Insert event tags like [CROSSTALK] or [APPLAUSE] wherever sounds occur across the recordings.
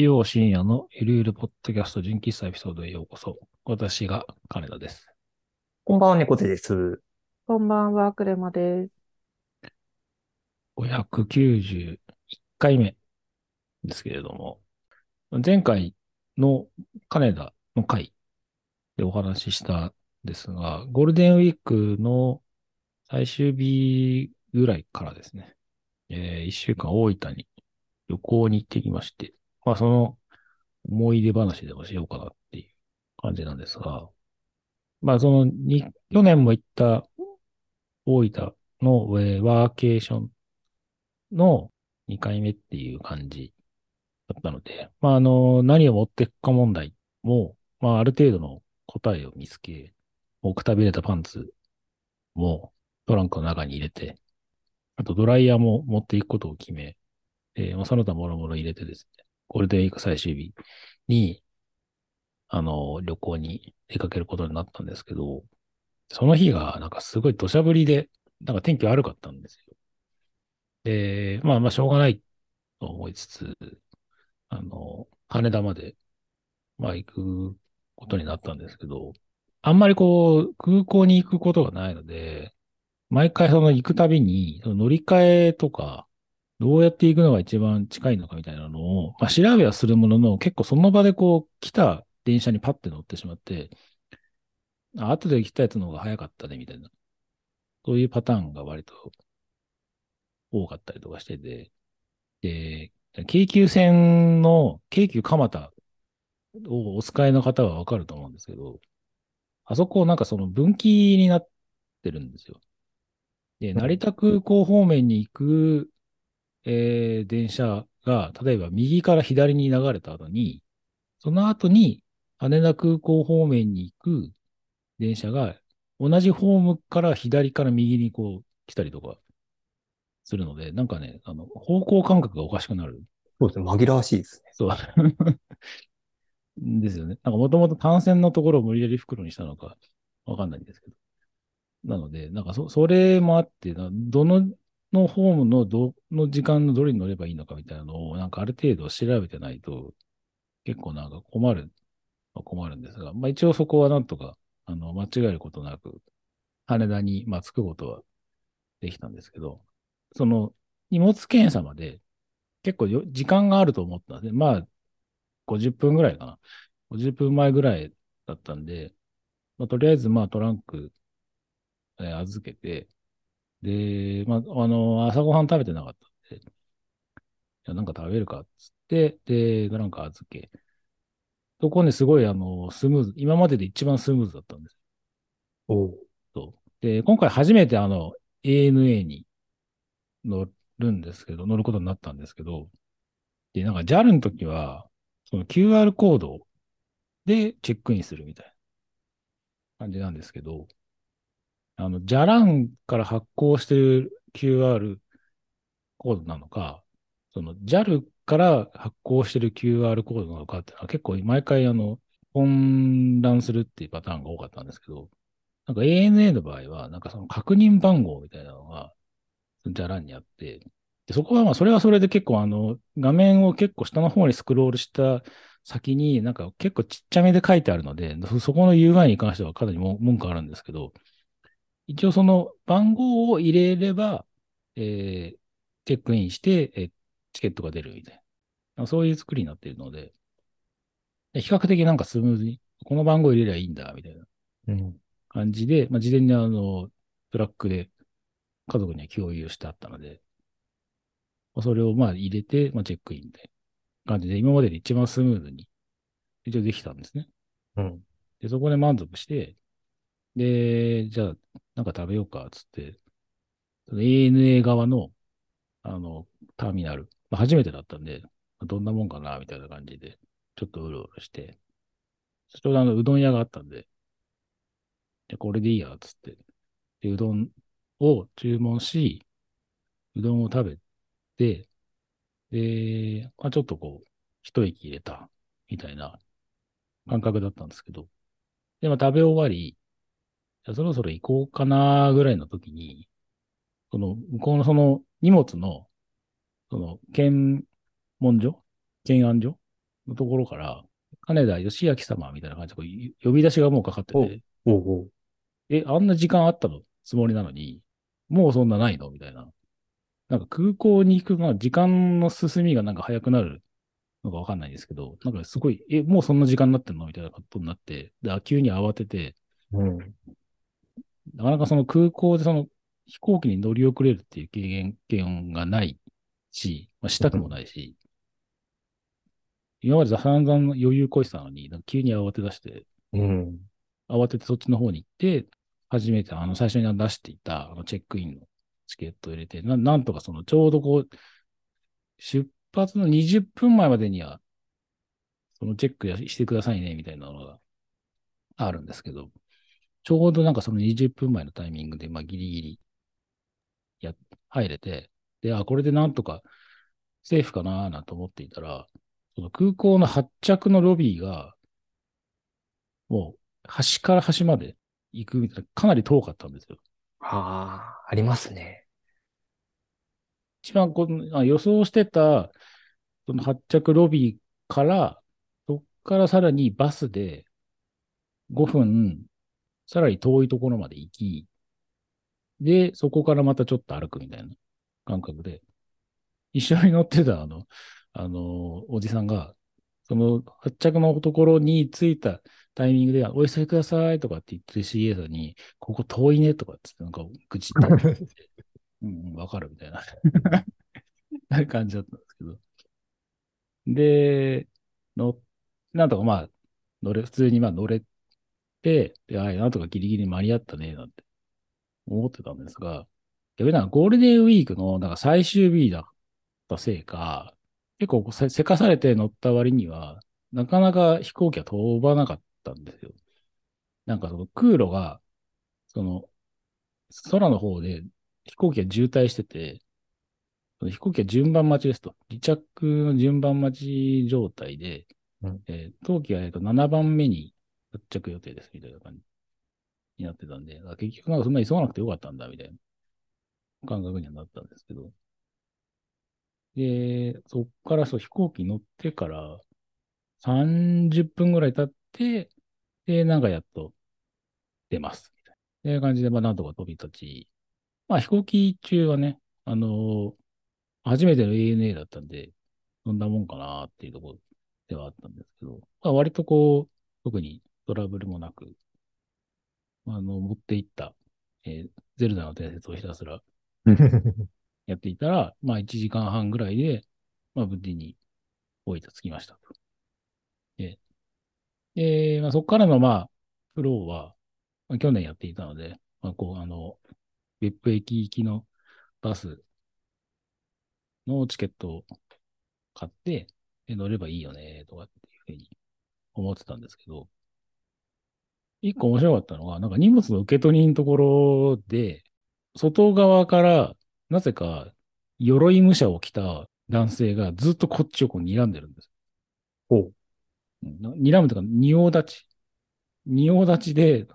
日曜深夜のゆるゆるポッドキャスト純喫茶エピソードへようこそ。私が金田です。こんばんは、猫背です。こんばんは、クレマです。591回目ですけれども、前回の金田の回でお話ししたんですが、ゴールデンウィークの最終日ぐらいからですね、えー一週間大分に旅行に行ってきまして、まあその思い出話でもしようかなっていう感じなんですが、まあそのに、去年も行った大分のえーワーケーションの2回目っていう感じだったので、まああの、何を持っていくか問題も、まあある程度の答えを見つけ、もうくたびれたパンツもトランクの中に入れて、あとドライヤーも持っていくことを決め、えーまあその他もろもろ入れてですね、ゴールデンウィーク最終日に、あの、旅行に出かけることになったんですけど、その日がなんかすごい土砂降りで、なんか天気悪かったんですよ。で、まあまあしょうがないと思いつつ、あの、羽田まで、まあ行くことになったんですけど、あんまりこう、空港に行くことがないので、毎回その行くたびに、乗り換えとか、どうやって行くのが一番近いのかみたいなのを、まあ調べはするものの、結構その場でこう、来た電車にパッて乗ってしまって、あ後で来たやつの方が早かったね、みたいな。そういうパターンが割と多かったりとかしてて、で、京急線の京急蒲田をお使いの方はわかると思うんですけど、あそこなんかその分岐になってるんですよ。で、成田空港方面に行く、えー電車が、例えば右から左に流れた後に、その後に羽田空港方面に行く電車が同じホームから左から右にこう来たりとかするので、なんかね、あの、方向感覚がおかしくなる。そうですね、紛らわしいですね。そう。[LAUGHS] ですよね。なんかもともと単線のところを無理やり袋にしたのかわかんないんですけど。なので、なんかそ、それもあってな、どの、のホームのどの時間のどれに乗ればいいのかみたいなのを、なんかある程度調べてないと、結構なんか困る、困るんですが、まあ一応そこはなんとか、あの、間違えることなく、羽田に、まあ着くことはできたんですけど、その、荷物検査まで結構よ時間があると思ったんで、まあ、50分ぐらいかな。50分前ぐらいだったんで、まあ、とりあえずまあトランク、えー預けて、で、まあ、あの、朝ごはん食べてなかったんで、じゃあなんか食べるかっつって、で、なんか預け。そこね、すごいあの、スムーズ、今までで一番スムーズだったんです。おうそう。で、今回初めてあの、ANA に乗るんですけど、乗ることになったんですけど、で、なんか JAL の時は、その QR コードでチェックインするみたいな感じなんですけど、あの、ジャランから発行してる QR コードなのか、その JAL から発行してる QR コードなのかっていうのは結構毎回あの、混乱するっていうパターンが多かったんですけど、なんか ANA の場合は、なんかその確認番号みたいなのが、じゃらんにあって、でそこはまあ、それはそれで結構あの、画面を結構下の方にスクロールした先になんか結構ちっちゃめで書いてあるので、そこの UI に関してはかなり文句あるんですけど、一応その番号を入れれば、えーチェックインして、えーチケットが出るみたいな。そういう作りになっているので、で比較的なんかスムーズに、この番号入れりゃいいんだ、みたいな。うん。感じで、まあ、事前にあの、トラックで家族には共有してあったので、まあそれをまあ入れて、まあ、チェックインで、感じで、今までで一番スムーズに、一応できたんですね。うん。で、そこで満足して、で、じゃあ、なんか食べようか、つって、ANA 側の、あの、ターミナル、まあ、初めてだったんで、どんなもんかな、みたいな感じで、ちょっとうろうろして、ちょうどあの、うどん屋があったんで、じゃあこれでいいや、つって。で、うどんを注文し、うどんを食べて、で、まあ、ちょっとこう、一息入れた、みたいな感覚だったんですけど、で、まあ、食べ終わり、そろそろ行こうかな、ぐらいの時に、その、向こうのその荷物の、その、検問所検案所のところから、金田義明様みたいな感じでこう呼び出しがもうかかってて、おうおう。え、あんな時間あったの？つもりなのに、もうそんなないの？みたいな。なんか空港に行く、まあ時間の進みがなんか早くなるのかわかんないですけど、なんかすごい、え、もうそんな時間になってんの？みたいなことになって、で、あ急に慌てて、うん。なかなかその空港でその飛行機に乗り遅れるっていう経験経験がないし、まあ、したくもないし、今まで散々余裕こいてたのに、急に慌て出して、うん。慌ててそっちの方に行って、初めてあの最初に出していたあのチェックインのチケットを入れて、ななんとかそのちょうどこう、出発の20分前までには、そのチェックやしてくださいね、みたいなのがあるんですけど、ちょうどなんかその20分前のタイミングで、まあギリギリ、や、入れて、で、あ、これでなんとかセーフかなーなんて思っていたら、その空港の発着のロビーが、もう端から端まで行くみたいな、かなり遠かったんですよ。ああ、ありますね。一番このあ予想してた、その発着ロビーから、そっからさらにバスで5分、さらに遠いところまで行き、で、そこからまたちょっと歩くみたいな感覚で、一緒に乗ってたあの、あの、おじさんが、その発着のところに着いたタイミングで、お急ぎくださいとかって言ってる CA さんに、ここ遠いねとかってなんか愚痴って言ってて、[LAUGHS] うんうん、わかるみたいなな [LAUGHS] 感じだったんですけど。で、の、なんとかまあ、乗れ、普通にまあ乗れて、で、はい、なんとかギリギリ間に合ったね、なんて思ってたんですが、逆になんかゴールデンウィークのなんか最終日だったせいか、結構せせかされて乗った割には、なかなか飛行機は飛ばなかったんですよ。なんかその空路が、その、空の方で飛行機が渋滞してて、飛行機は順番待ちですと。離着の順番待ち状態で、うんえー当機は、えーと7番目に発着予定ですみたいな感じになってたんで、結局なんかそんな急がなくてよかったんだみたいな感覚にはなったんですけど。で、そっからそう飛行機乗ってから30分ぐらい経って、で、なんかやっと出ます。みたいな感じで、まあなんとか飛び立ち、まあ飛行機中はね、あのー初めての ANA だったんで、そんなもんかなっていうところではあったんですけど、まあ、割とこう、特にトラブルもなく、あの、持っていった、えーゼルダの伝説をひたすら [LAUGHS] やっていたら、まあ1時間半ぐらいで、まあ無事に大分着きましたと。で、でまあ、そこからのまあ、フローは、まあ、去年やっていたので、まあこう、あの、別府駅行きのバスのチケットを買って、で乗ればいいよね、とかっていうふうに思ってたんですけど、一個面白かったのが、なんか荷物の受け取りのところで、外側から、なぜか、鎧武者を着た男性がずっとこっちをこう睨んでるんです。ほう。睨むというか、仁王立ち。仁王立ちで、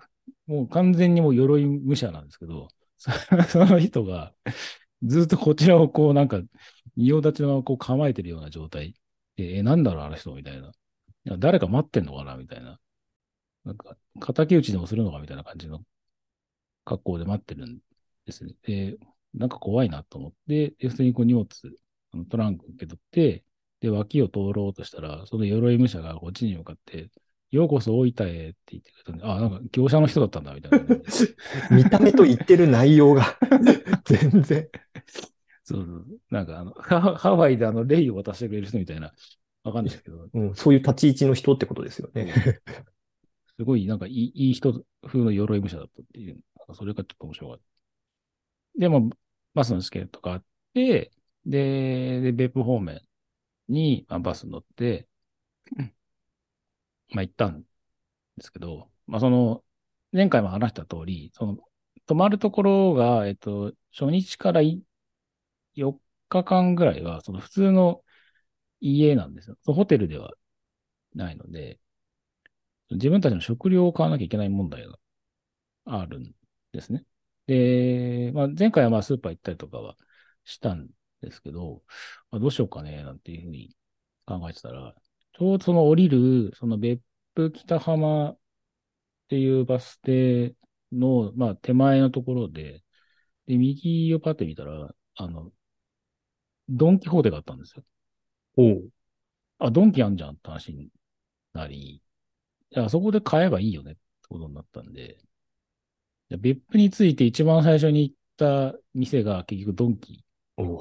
もう完全にもう鎧武者なんですけど、そ [LAUGHS] その人が、ずっとこちらをこうなんか、仁王立ちのままこう構えてるような状態。でえ、なんだろう、あの人みたいな。誰か待ってんのかなみたいな。なんか、敵討ちでもするのかみたいな感じの格好で待ってるんですね。で、なんか怖いなと思って、で、普通にこう荷物、あのトランク受け取って、で、脇を通ろうとしたら、その鎧武者がこっちに向かって、ようこそ大分へって言ってくれたんで、あ、なんか業者の人だったんだ、みたいな。[LAUGHS] 見た目と言ってる内容が [LAUGHS] 全然。そうそう。なんかあの、ハハワイであの、レイを渡してくれる人みたいな、わかんないですけど、うん、そういう立ち位置の人ってことですよね。すごいなんかいいいい人風の鎧武者だったっていう、それがちょっと面白かった。でも、バスのチケット買って、で、で、別府方面に、まあ、バス乗って、まあ行ったんですけど、まあその、前回も話した通り、その、泊まるところが、えっと、初日から4日間ぐらいは、その普通の家なんですよ。そのホテルではないので、自分たちの食料を買わなきゃいけない問題があるんですね。で、まあ、前回はまあスーパー行ったりとかはしたんですけど、まあ、どうしようかね、なんていうふうに考えてたら、ちょうどその降りる、その別府北浜っていうバス停の、まあ手前のところで、で、右をパッて見たら、あの、ドンキホーテがあったんですよ。おう。あ、ドンキあんじゃんって話になり、いや、そこで買えばいいよねってことになったんで、で別府について一番最初に行った店が結局ドンキ。おう。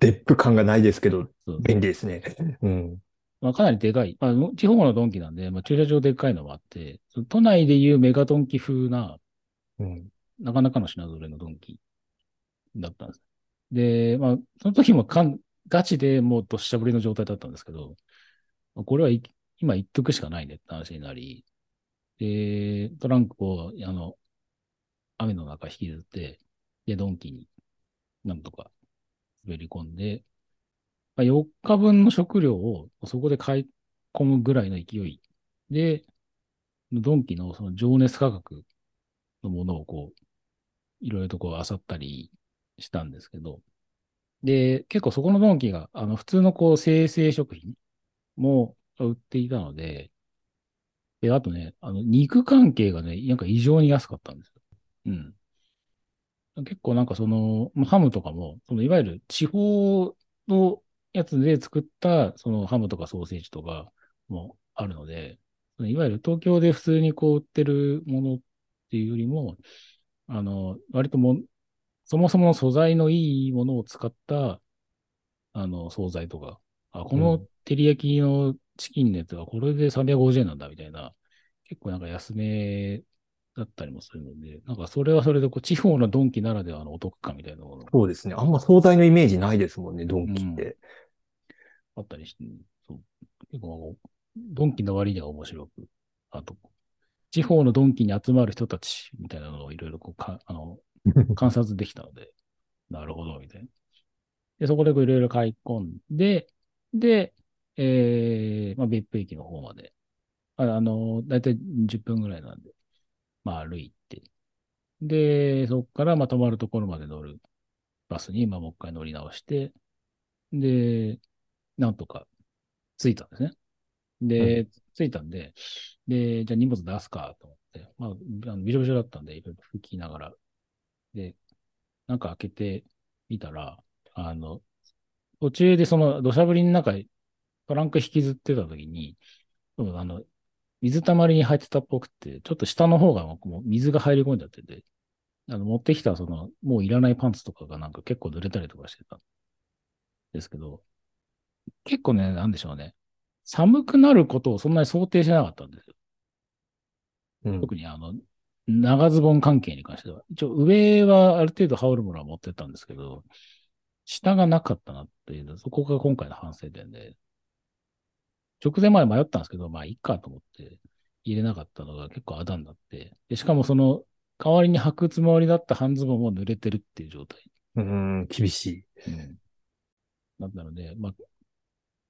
デップ感がないですけど、便利ですね。うん。まあ、かなりでかい。まあ、地方のドンキなんで、まあ、駐車場でっかいのもあって、都内でいうメガドンキ風な、うん。なかなかの品揃えのドンキだったんです。で、まあ、その時もかんガチでもうどっしゃぶりの状態だったんですけど、まあこれはい今言っとくしかないねって話になり、で、トランクを、あの、雨の中引きずって、で、ドンキになんとか滑り込んで、まあ、4日分の食料をそこで買い込むぐらいの勢いで、ドンキのその情熱価格のものをこう、いろいろとこう漁ったりしたんですけど、で、結構そこのドンキが、あの、普通のこう生成食品も売っていたので、で、あとね、あの、肉関係がね、なんか異常に安かったんですよ。うん。結構なんかその、ハムとかも、そのいわゆる地方のやつで作った、そのハムとかソーセージとかもあるので、そのいわゆる東京で普通にこう売ってるものっていうよりも、あの、割とも、そもそもの素材のいいものを使った、あの、惣菜とか、あ、このうん照り焼きのチキンのやつはこれで350円なんだみたいな、結構なんか安めだったりもするので、なんかそれはそれでこう地方のドンキならではのお得感みたいなものがそうですね。あんま惣菜のイメージないですもんね、ドンキって。あったりして、そう。結構ドンキの割には面白く、あと、地方のドンキに集まる人たちみたいなのをいろいろこうか、あの、[LAUGHS] 観察できたので、なるほど、みたいな。で、そこでこういろいろ買い込んで、で、えー、まあ、別府駅の方まで、ああの、だいたい10分ぐらいなんで、まあ、歩いて、で、そこから、まあ、泊まるところまで乗るバスに、まあ、もう一回乗り直して、で、なんとか着いたんですね。で、着いたんで、で、じゃあ荷物出すかと思って、まあ、あのびしょびしょだったんで、いろいろ拭きながら、で、なんか開けてみたら、あの、途中でその土砂降りの中にトランク引きずってた時に、うんあの、水たまりに入ってたっぽくて、ちょっと下の方がもう水が入り込んじゃってて、あの、持ってきたその、もういらないパンツとかがなんか結構濡れたりとかしてたんですけど、結構ね、なんでしょうね。寒くなることをそんなに想定してなかったんですよ。うん特にあの、長ズボン関係に関しては。一応上はある程度羽織るものは持ってったんですけど、下がなかったなっていう、そこが今回の反省点で、直前まで迷ったんですけど、まあいいかと思って入れなかったのが結構あだになって、でしかもその代わりに履くつもりだった半ズボンも濡れてるっていう状態。うーん、厳しい。うん。だったので、まあ、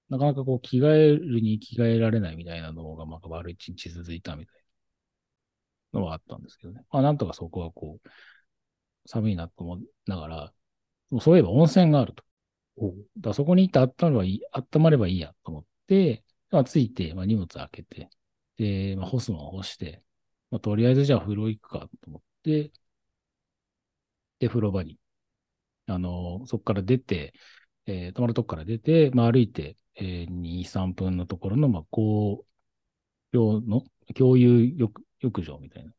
なかなかこう着替えるに着替えられないみたいなのが、まあ悪い一日続いたみたいなのはあったんですけどね。まあなんとかそこはこう、寒いなと思いながら、そういえば温泉があると。おだそこに行って温まればいい、温まればいいやと思って、まあついて、まあ荷物開けて、で、まあ干すのは干して、まあとりあえずじゃあ風呂行くかと思って、で、風呂場に、あの、そこから出て、えー泊まるとこから出て、まあ歩いて、えー2、3分のところの、まあ公共の共有浴浴場みたいな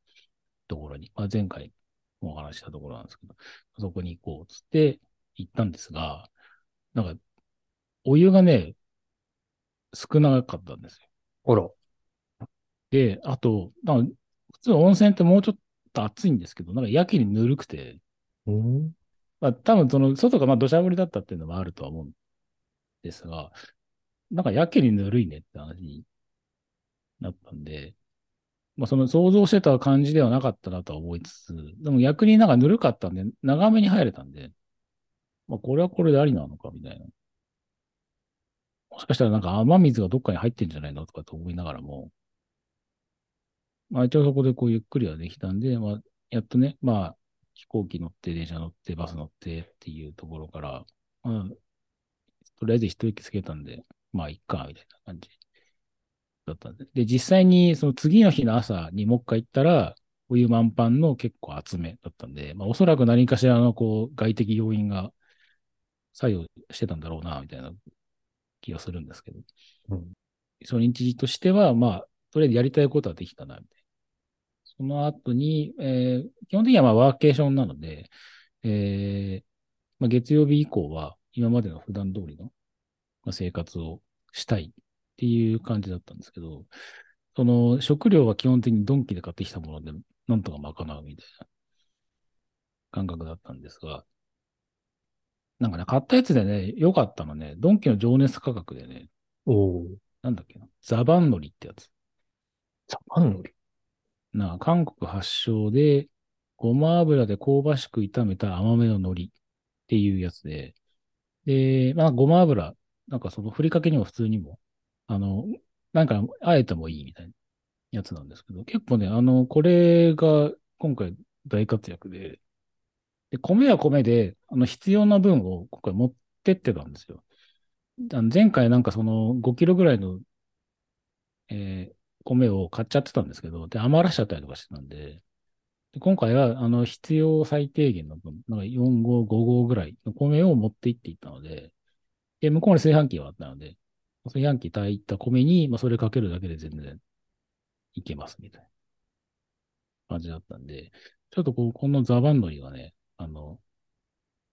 ところに、まあ前回もお話ししたところなんですけど、そこに行こうっつって行ったんですが、なんか、お湯がね、少なかったんですよ。あら。で、あと、なんか普通温泉ってもうちょっと暑いんですけど、なんかやけにぬるくて、うん。まあ多分その外がまあ土砂降りだったっていうのもあるとは思うんですが、なんかやけにぬるいねって話になったんで、まあその想像してた感じではなかったなとは思いつつ、でも逆になんかぬるかったんで、長めに入れたんで、まあこれはこれでありなのかみたいな。もしかしたらなんか雨水がどっかに入ってんじゃないのとかと思いながらも、まあ一応そこでこうゆっくりはできたんで、まあやっとね、まあ飛行機乗って、電車乗って、バス乗ってっていうところから、まあ、とりあえず一息つけたんで、まあいっか、みたいな感じだったんで。で、実際にその次の日の朝にもう一回行ったら、お湯満帆の結構厚めだったんで、まあおそらく何かしらのこう外的要因が作用してたんだろうな、みたいな気がするんですけど。うん初日時としては、まあ、とりあえずやりたいことはできたな、みたいな。その後に、えー基本的にはまあワーケーションなので、えーまあ、月曜日以降は今までの普段通りのまあ生活をしたいっていう感じだったんですけど、その食料は基本的にドンキで買ってきたもので、なんとか賄うみたいな感覚だったんですが、なんかね、買ったやつでね、良かったのね、ドンキの情熱価格でね、おー。なんだっけな、ザバンノリってやつ。ザバンノリ？なあ、韓国発祥で、ごま油で香ばしく炒めた甘めの海苔っていうやつで、で、まあ、ごま油、なんかそのふりかけにも普通にも、あの、なんか、あえてもいいみたいなやつなんですけど、結構ね、あの、これが今回大活躍で、で、米は米で、あの、必要な分を今回持ってってたんですよ。あの前回なんかその5キロぐらいの、えー米を買っちゃってたんですけど、で、余らしちゃったりとかしてたんで、で今回は、あの、必要最低限の分、なんか4合、5合ぐらいの米を持って行っていったので、で、向こうに炊飯器があったので、炊飯器炊いた米に、まあ、それかけるだけで全然いけます、みたいな感じだったんで、ちょっとこう、このザバンドリがね、あの、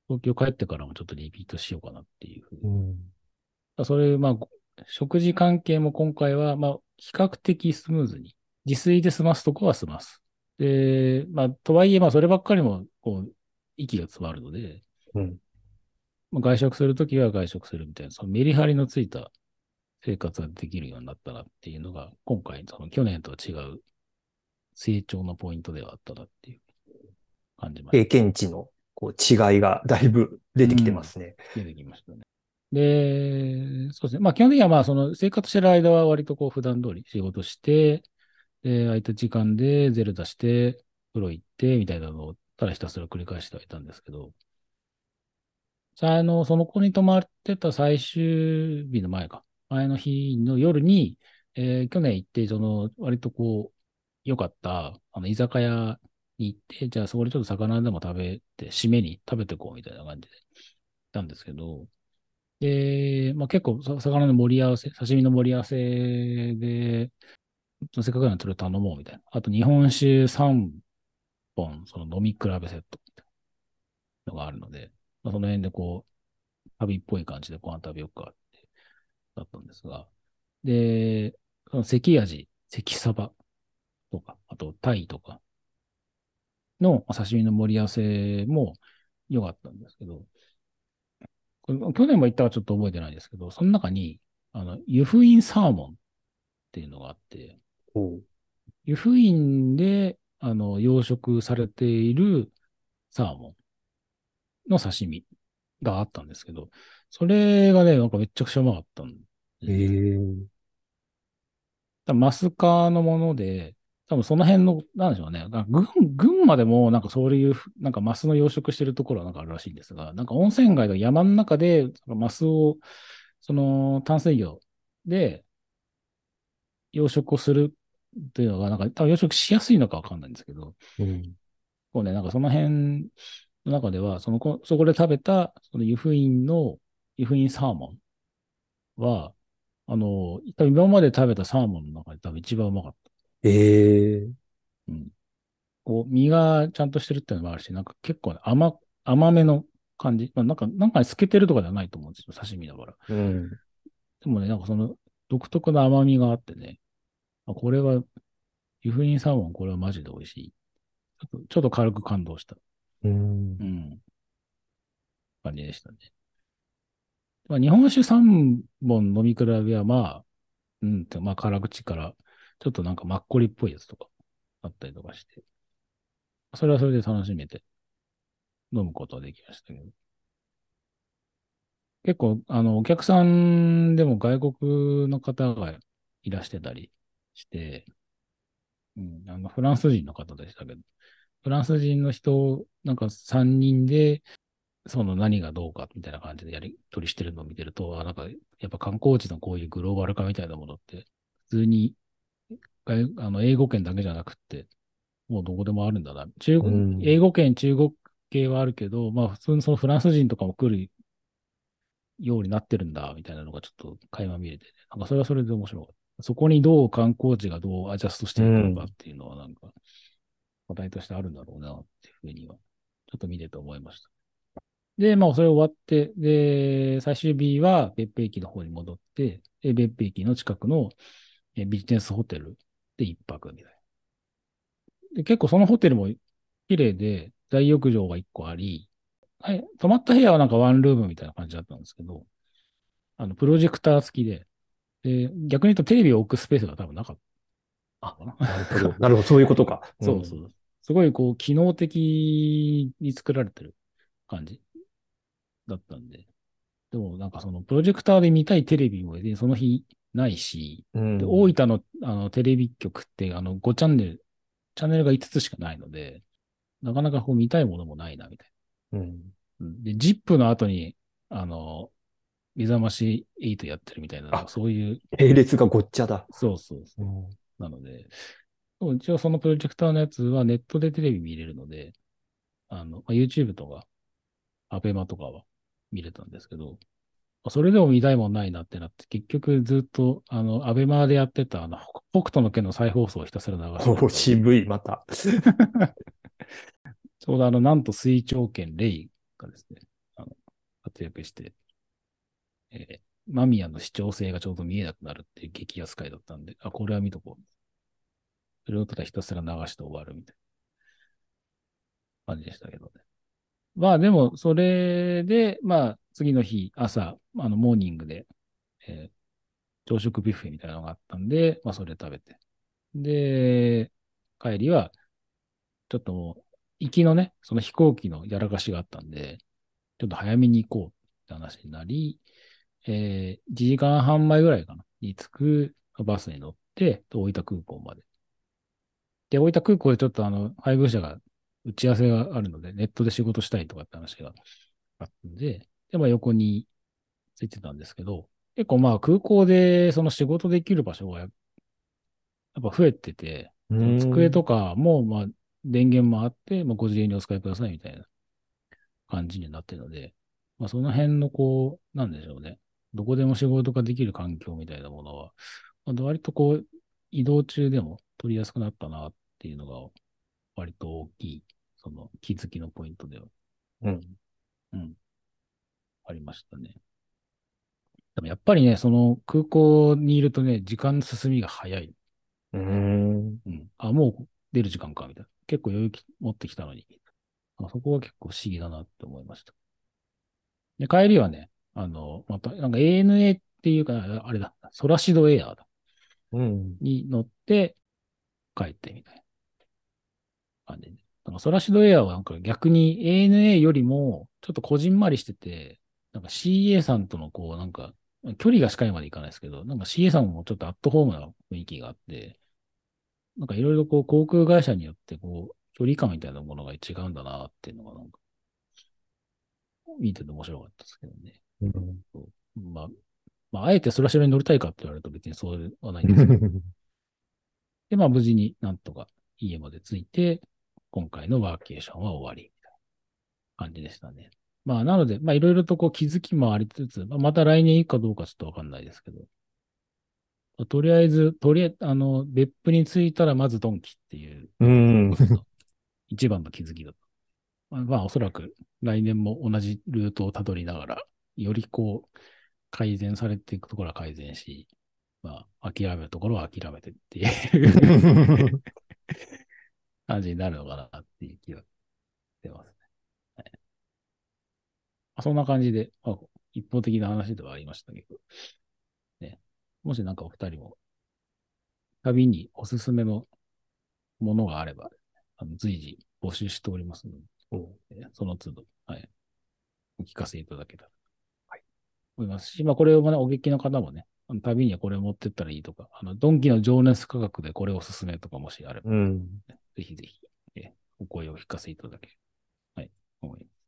東京帰ってからもちょっとリピートしようかなっていうふうにうん。それ、まあ、ご食事関係も今回は、まあ、比較的スムーズに、自炊で済ますとこは済ます。で、まあ、とはいえ、まあ、そればっかりも、こう、息が詰まるので、うん。まあ、外食するときは外食するみたいな、そのメリハリのついた生活ができるようになったなっていうのが、今回、その去年とは違う成長のポイントではあったなっていう感じました。経験値のこう違いがだいぶ出てきてますね。出てきましたね。で、そうですね。まあ基本的にはまあその生活してる間は割とこう普段通り仕事して、で、空いた時間でゼル出して、風呂行って、みたいなのをただひたすら繰り返してはいたんですけど、あの、その子に泊まってた最終日の前か、前の日の夜に、えー去年行って、その、割とこう、良かった、あの、居酒屋に行って、じゃあそこでちょっと魚でも食べて、締めに食べてこうみたいな感じで行ったんですけど、で、まあ結構魚の盛り合わせ、刺身の盛り合わせで、せっかくならそれ頼もうみたいな。あと日本酒3本、その飲み比べセットみたいなのがあるので、まあ、その辺でこう、旅っぽい感じでご飯食べようかっ、だったんですが、で、その関味、関サバとか、あとタイとかのまあ刺身の盛り合わせも良かったんですけど、去年も言ったかちょっと覚えてないですけど、その中に、あの、湯布院サーモンっていうのがあって、湯布院で、あの、養殖されているサーモンの刺身があったんですけど、それがね、なんかめっちゃくちゃうまかったんでええマスカのもので、多分その辺の、なんでしょうね。群、群馬でもなんかそういう、なんかマスの養殖してるところはなんかあるらしいんですが、なんか温泉街の山の中で、マスを、その淡水魚で養殖をするっていうのが、なんか多分養殖しやすいのかわかんないんですけど、うん。こうね、なんかその辺の中では、そのこ、そこで食べた、その湯布院の、湯布院サーモンは、あの、今まで食べたサーモンの中で多分一番うまかった。ええうん。こう、身がちゃんとしてるっていうのもあるし、なんか結構ね甘、甘めの感じ。まあ、なんか、なんかに透けてるとかではないと思うんですよ、刺身だから。うん。でもね、なんかその独特な甘みがあってね、あこれは、湯布院サーモン、これはマジで美味しい。ちょっと軽く感動した。うんう。ん。感じでしたね。まあ、日本酒3本飲み比べは、まあ、うんって、まあ、辛口から、ちょっとなんかマッコリっぽいやつとかあったりとかして、それはそれで楽しめて飲むことはできましたけど。結構、あの、お客さんでも外国の方がいらしてたりして、うん、あの、フランス人の方でしたけど、フランス人の人、なんか3人で、その何がどうかみたいな感じでやり取りしてるのを見てると、あなんかやっぱ観光地のこういうグローバル化みたいなものって普通に、外あの、英語圏だけじゃなくって、もうどこでもあるんだな。中国、うん英語圏、中国系はあるけど、まあ普通にそのフランス人とかも来るようになってるんだ、みたいなのがちょっと垣間見れて、なんかそれはそれで面白かった。そこにどう観光地がどうアジャストしていくのかっていうのはなんか、話題としてあるんだろうな、っていうふうには、ちょっと見てて思いました。で、まあ、それ終わって、で、最終日は別府駅の方に戻って、で別府駅の近くのビジネスホテルで一泊みたいな。で、結構そのホテルも綺麗で、大浴場が一個あり、はい、泊まった部屋はなんかワンルームみたいな感じだったんですけど、あの、プロジェクター付きで、で、逆に言うとテレビを置くスペースが多分なかったのかな。なるほど。[LAUGHS] なるほど。そういうことか。そうそう。すごいこう、機能的に作られてる感じだったんで。でもなんかそのプロジェクターで見たいテレビもねその日ないし、うん。で大分のあのテレビ局ってあの5チャンネル、チャンネルが5つしかないので、なかなかこう見たいものもないなみたいうん。な。うんで、ZIP の後に、あの、目覚まし8やってるみたいな、あそういう、並列がごっちゃだ。そうそうそううん。なので、そう一応そのプロジェクターのやつはネットでテレビ見れるので、あの、まあ、YouTube とか、アベマとかは見れたんですけど、まあそれでも見たいもんないなってなって、結局ずっと、あの、アベマでやってた、あの、北斗の拳の再放送をひたすら流してお渋い、また。[LAUGHS] ちょうどあの、なんと水長剣レイがですね、あの、活躍して、えーマミヤの視聴性がちょうど見えなくなるっていう激安回だったんで、あ、これは見とこう。それをただひたすら流して終わるみたいな感じでしたけどね。まあでも、それで、まあ、次の日、朝、あの、モーニングで、えー朝食ビュッフェみたいなのがあったんで、まあ、それ食べて。で、帰りは、ちょっともう、行きのね、その飛行機のやらかしがあったんで、ちょっと早めに行こうって話になり、えー、1時間半前ぐらいかな、に着くバスに乗って、大分空港まで。で、大分空港でちょっとあの、配偶者が打ち合わせがあるので、ネットで仕事したいとかって話があったんで、で、まあ横についてたんですけど、結構まあ空港でその仕事できる場所がややっぱ増えてて、うん机とかも、まあ、電源もあって、まあ、ご自由にお使いくださいみたいな感じになってるので、まあ、その辺のこう、なんでしょうね。どこでも仕事ができる環境みたいなものは、まあ割とこう、移動中でも取りやすくなったなっていうのが、割と大きい、その気づきのポイントでは、うん。うん、ありましたね。でもやっぱりね、その空港にいるとね、時間の進みが早い。うん。うん。あ、もう出る時間か、みたいな。結構余裕き持ってきたのに。あそこは結構不思議だなって思いました。で、帰りはね、あの、また、なんか ANA っていうか、あれだ、ソラシドエアーだうん。に乗って帰ってみたいな感じで。なんかソラシドエアーはなんか逆に ANA よりもちょっとこじんまりしてて、なんか CA さんとのこう、なんか、距離が近いまでいかないですけど、なんか CA さんもちょっとアットホームな雰囲気があって、なんかいろいろこう航空会社によってこう、距離感みたいなものが違うんだなっていうのがなんか、見てて面白かったですけどね。うんまあ、まあ、あえてソラシドに乗りたいかって言われると別にそうではないんですけど、[LAUGHS] で、まあ無事になんとか家まで着いて、今回のワーケーションは終わり、みたいな感じでしたね。まあなので、まあいろいろとこう気づきもありつつ、まあ、また来年行くかどうかちょっとわかんないですけど、まあとりあえず、とりあえず、あの、別府に着いたらまずドンキっていう、うん。一番の気づきだった。まあ、まあおそらく来年も同じルートをたどりながら、よりこう、改善されていくところは改善し、まあ、諦めるところは諦めてっていう [LAUGHS] 感じになるのかなっていう気がしてますね。はい。まあ、そんな感じで、まあ、一方的な話ではありましたけど、ね、もしなんかお二人も、旅におすすめのものがあれば、あの随時募集しておりますので、えーその都度、はい、お聞かせいただけたら、はい、思いますし、まあこれをね、お聞きの方もね、あの旅にはこれを持ってったらいいとか、あの、ドンキの情熱価格でこれおすすめとかもしあれば、うん。ぜひぜひ、えーお声をお聞かせいただければ、はい、思います。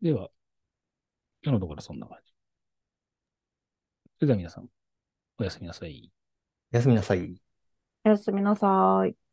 では、今日のところはそんな感じ。それでは皆さん、おやすみなさい。おやすみなさい。おやすみなさい。